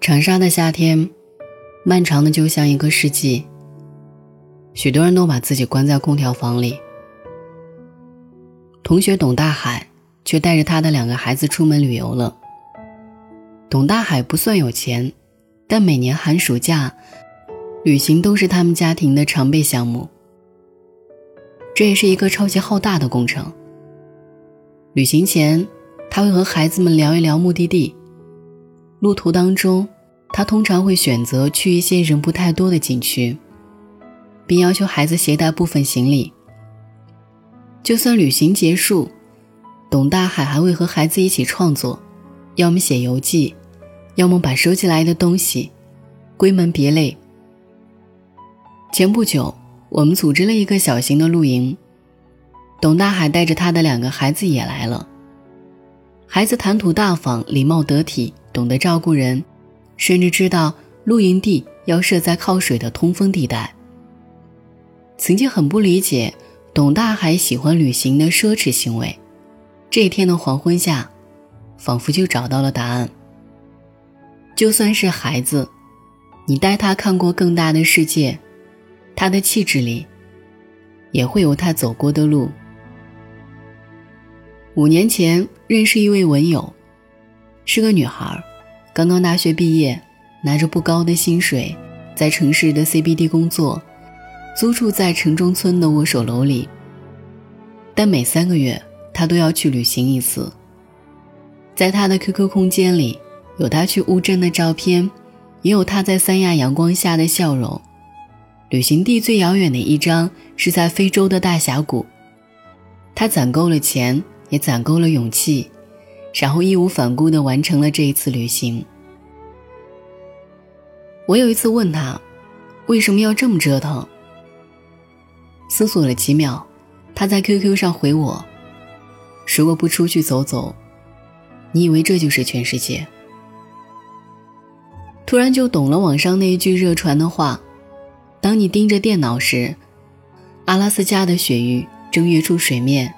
长沙的夏天，漫长的就像一个世纪。许多人都把自己关在空调房里。同学董大海却带着他的两个孩子出门旅游了。董大海不算有钱，但每年寒暑假，旅行都是他们家庭的常备项目。这也是一个超级浩大的工程。旅行前，他会和孩子们聊一聊目的地。路途当中，他通常会选择去一些人不太多的景区，并要求孩子携带部分行李。就算旅行结束，董大海还会和孩子一起创作，要么写游记，要么把收集来的东西归门别类。前不久，我们组织了一个小型的露营，董大海带着他的两个孩子也来了。孩子谈吐大方，礼貌得体。懂得照顾人，甚至知道露营地要设在靠水的通风地带。曾经很不理解董大海喜欢旅行的奢侈行为，这一天的黄昏下，仿佛就找到了答案。就算是孩子，你带他看过更大的世界，他的气质里，也会有他走过的路。五年前认识一位文友。是个女孩儿，刚刚大学毕业，拿着不高的薪水，在城市的 CBD 工作，租住在城中村的握手楼里。但每三个月，他都要去旅行一次。在他的 QQ 空间里，有他去乌镇的照片，也有他在三亚阳光下的笑容。旅行地最遥远的一张是在非洲的大峡谷。他攒够了钱，也攒够了勇气。然后义无反顾地完成了这一次旅行。我有一次问他，为什么要这么折腾？思索了几秒，他在 QQ 上回我：“如果不出去走走，你以为这就是全世界？”突然就懂了网上那一句热传的话：“当你盯着电脑时，阿拉斯加的雪域正跃出水面；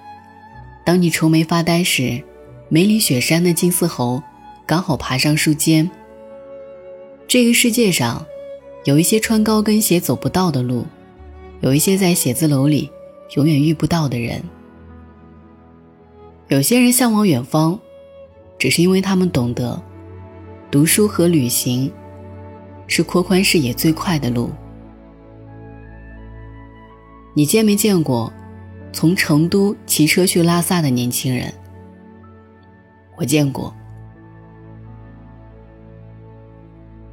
当你愁眉发呆时。”梅里雪山的金丝猴，刚好爬上树尖。这个世界上，有一些穿高跟鞋走不到的路，有一些在写字楼里永远遇不到的人。有些人向往远方，只是因为他们懂得，读书和旅行，是扩宽视野最快的路。你见没见过，从成都骑车去拉萨的年轻人？我见过。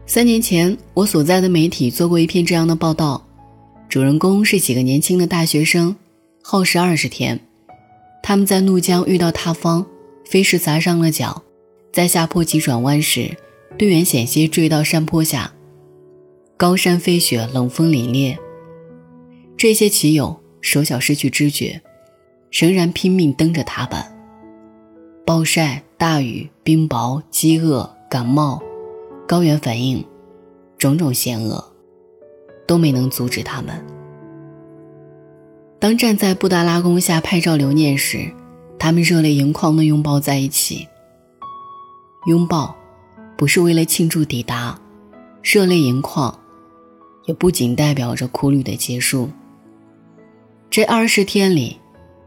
三年前，我所在的媒体做过一篇这样的报道，主人公是几个年轻的大学生，耗时二十天，他们在怒江遇到塌方，飞石砸伤了脚，在下坡急转弯时，队员险些坠到山坡下，高山飞雪，冷风凛冽，这些骑友手脚失去知觉，仍然拼命蹬着踏板，暴晒。大雨、冰雹、饥饿、感冒、高原反应，种种险恶，都没能阻止他们。当站在布达拉宫下拍照留念时，他们热泪盈眶地拥抱在一起。拥抱，不是为了庆祝抵达，热泪盈眶，也不仅代表着苦旅的结束。这二十天里，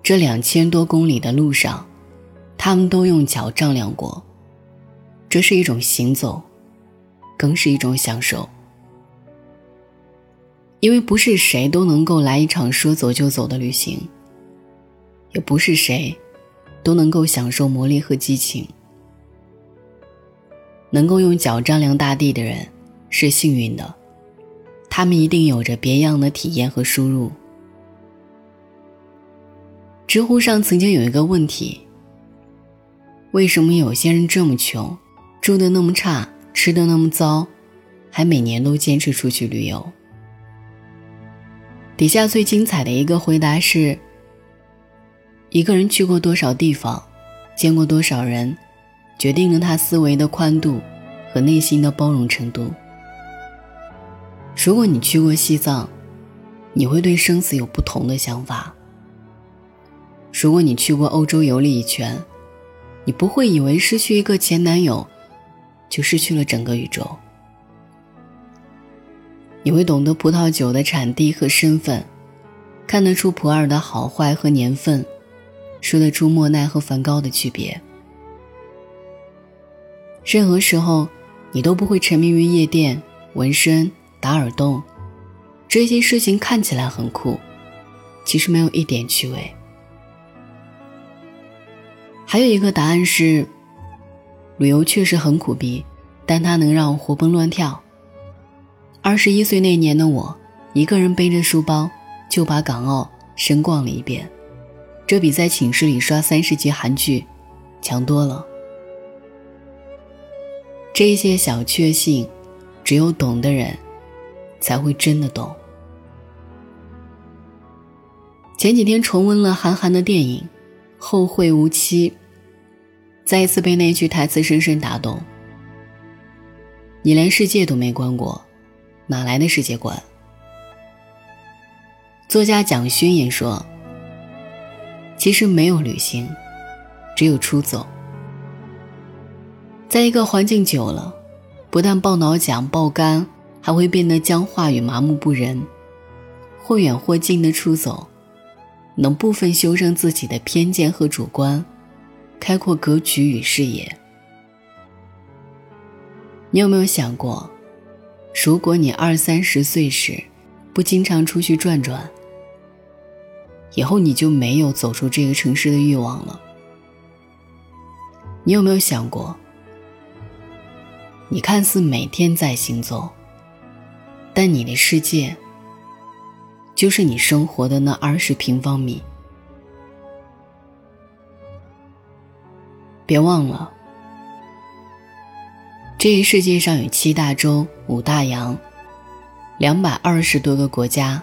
这两千多公里的路上。他们都用脚丈量过，这是一种行走，更是一种享受。因为不是谁都能够来一场说走就走的旅行，也不是谁都能够享受磨砺和激情。能够用脚丈量大地的人是幸运的，他们一定有着别样的体验和输入。知乎上曾经有一个问题。为什么有些人这么穷，住的那么差，吃的那么糟，还每年都坚持出去旅游？底下最精彩的一个回答是：一个人去过多少地方，见过多少人，决定了他思维的宽度和内心的包容程度。如果你去过西藏，你会对生死有不同的想法；如果你去过欧洲游历一圈，你不会以为失去一个前男友，就失去了整个宇宙。你会懂得葡萄酒的产地和身份，看得出普洱的好坏和年份，说得出莫奈和梵高的区别。任何时候，你都不会沉迷于夜店、纹身、打耳洞，这些事情看起来很酷，其实没有一点趣味。还有一个答案是，旅游确实很苦逼，但它能让我活蹦乱跳。二十一岁那年的我，一个人背着书包就把港澳深逛了一遍，这比在寝室里刷三十集韩剧强多了。这些小确幸，只有懂的人才会真的懂。前几天重温了韩寒的电影《后会无期》。再一次被那句台词深深打动。你连世界都没观过，哪来的世界观？作家蒋勋也说：“其实没有旅行，只有出走。在一个环境久了，不但爆脑浆、爆肝，还会变得僵化与麻木不仁。或远或近的出走，能部分修正自己的偏见和主观。”开阔格局与视野。你有没有想过，如果你二三十岁时不经常出去转转，以后你就没有走出这个城市的欲望了？你有没有想过，你看似每天在行走，但你的世界就是你生活的那二十平方米？别忘了，这一世界上有七大洲、五大洋，两百二十多个国家，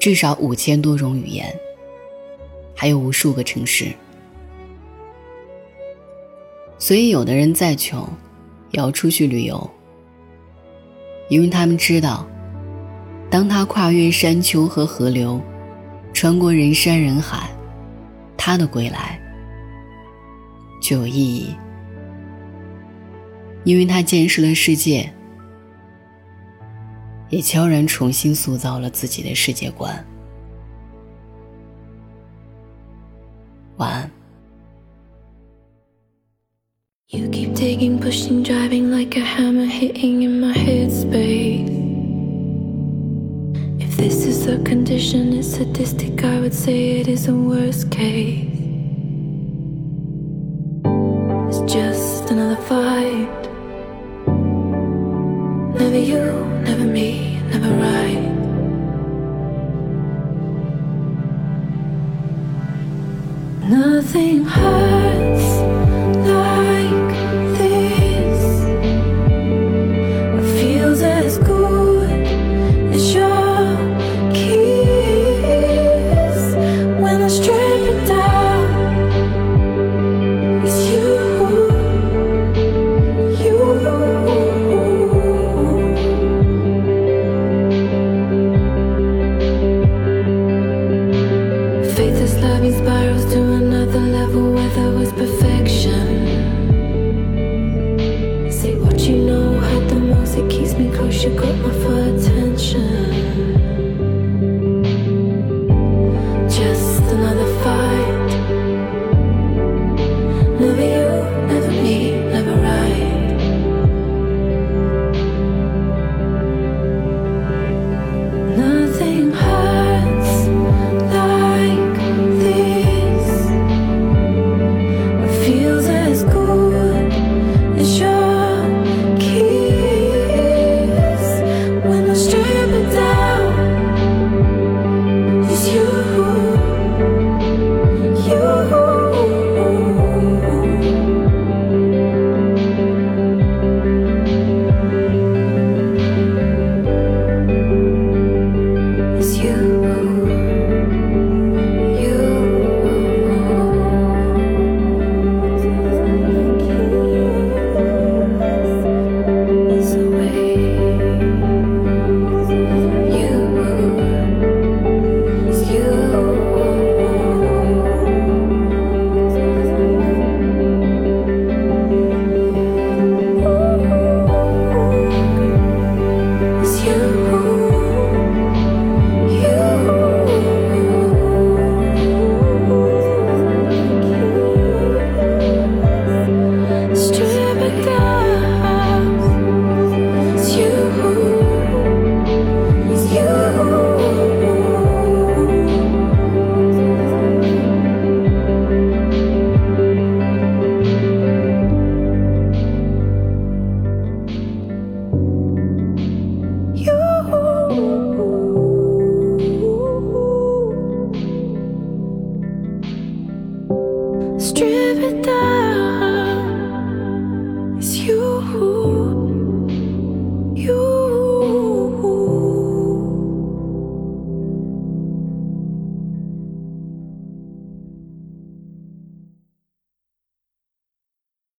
至少五千多种语言，还有无数个城市。所以，有的人再穷，也要出去旅游，因为他们知道，当他跨越山丘和河流，穿过人山人海，他的归来。就有意义，因为他见识了世界，也悄然重新塑造了自己的世界观。condition is sadistic, I would say it is a worst case. It's just another fight. Never you, never me, never right. Nothing hurts. Strip it down.